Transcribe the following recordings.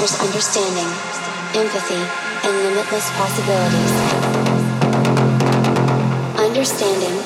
understanding, empathy, and limitless possibilities. Understanding,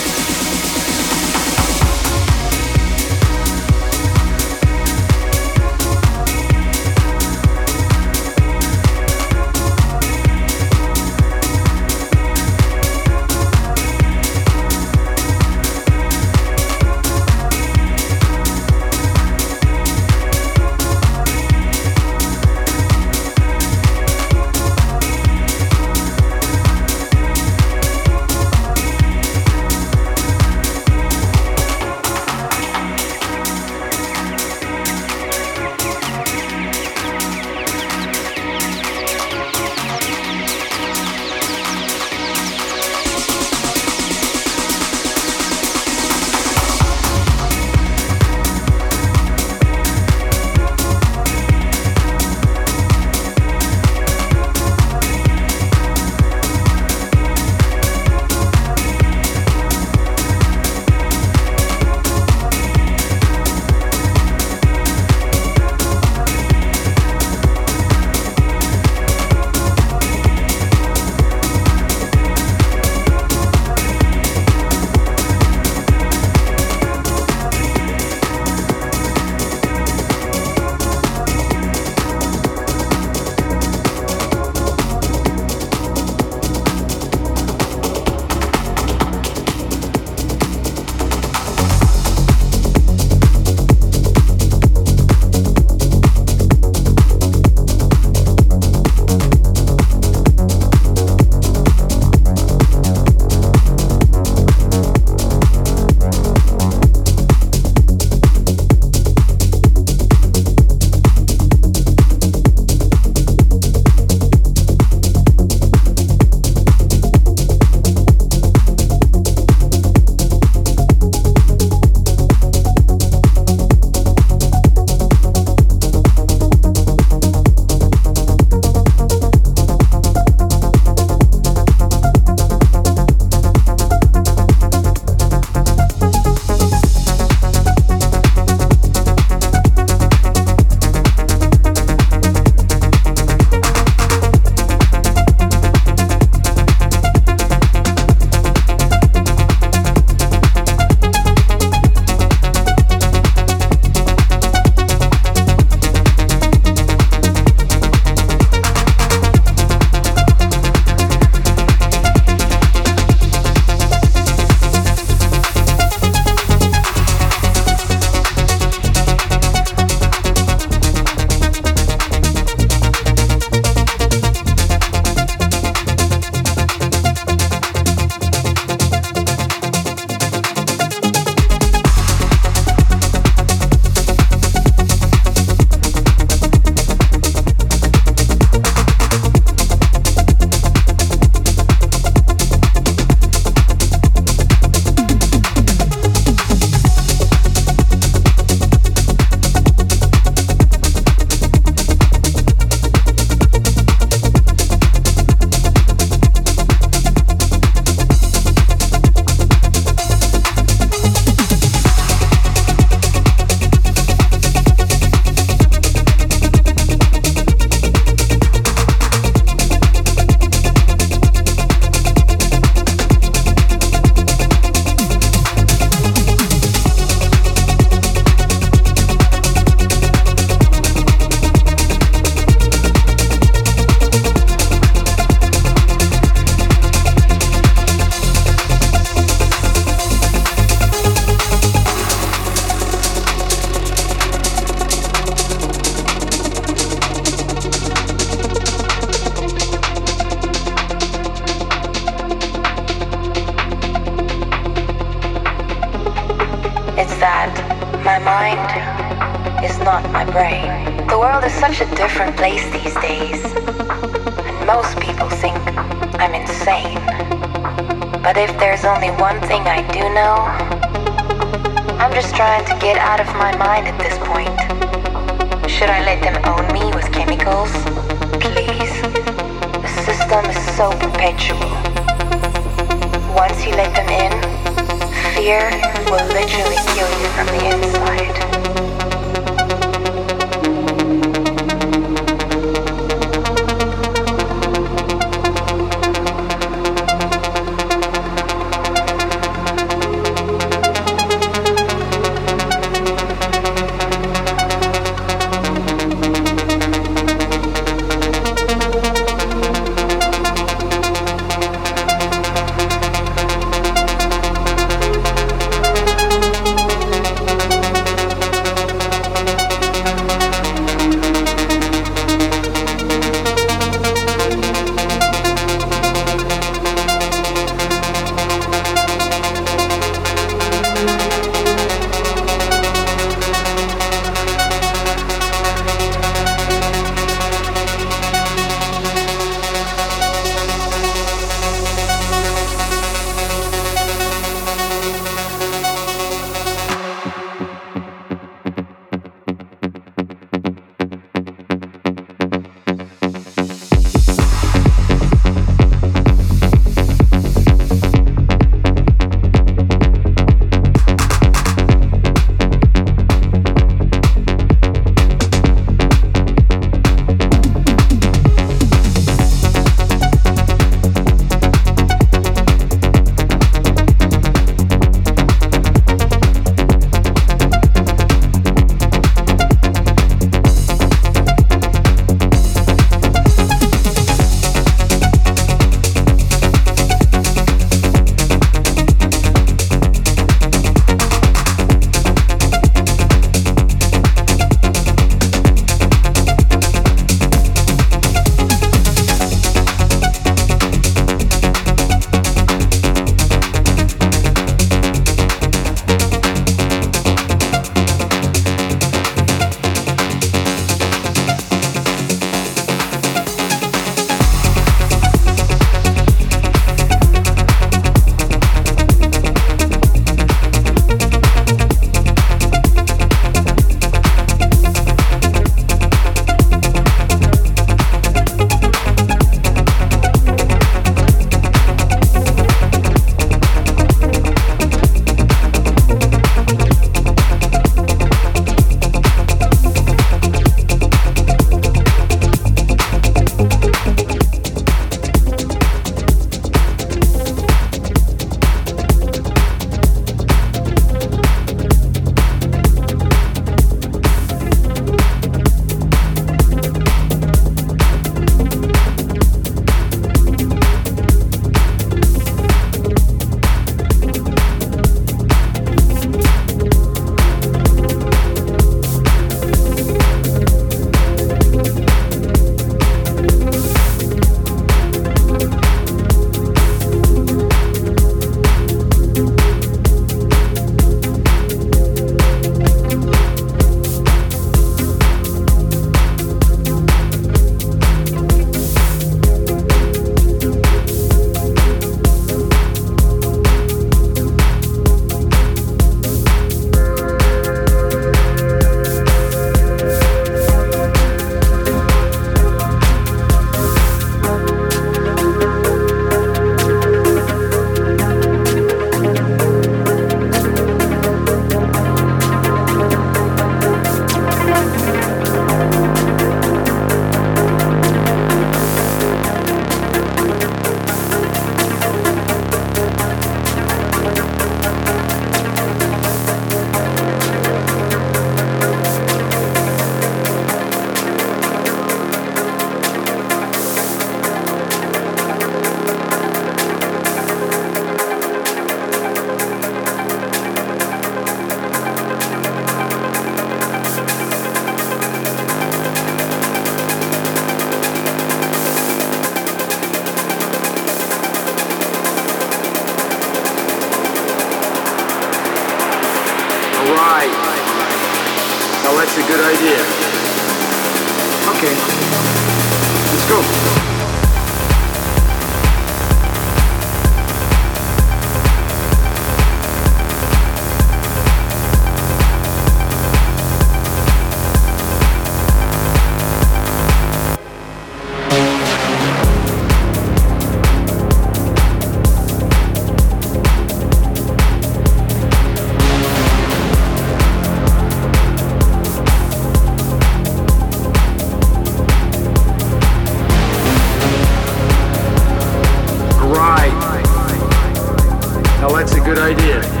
that's a good idea.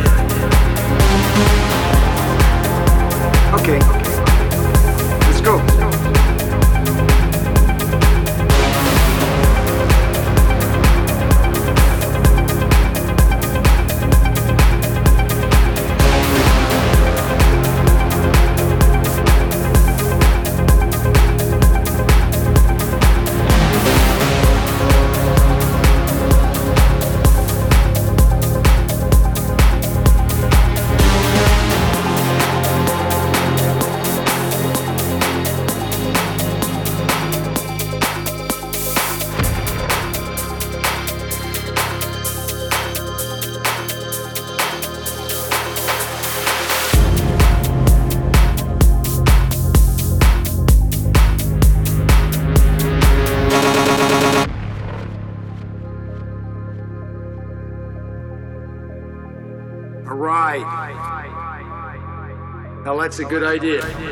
that's a good idea.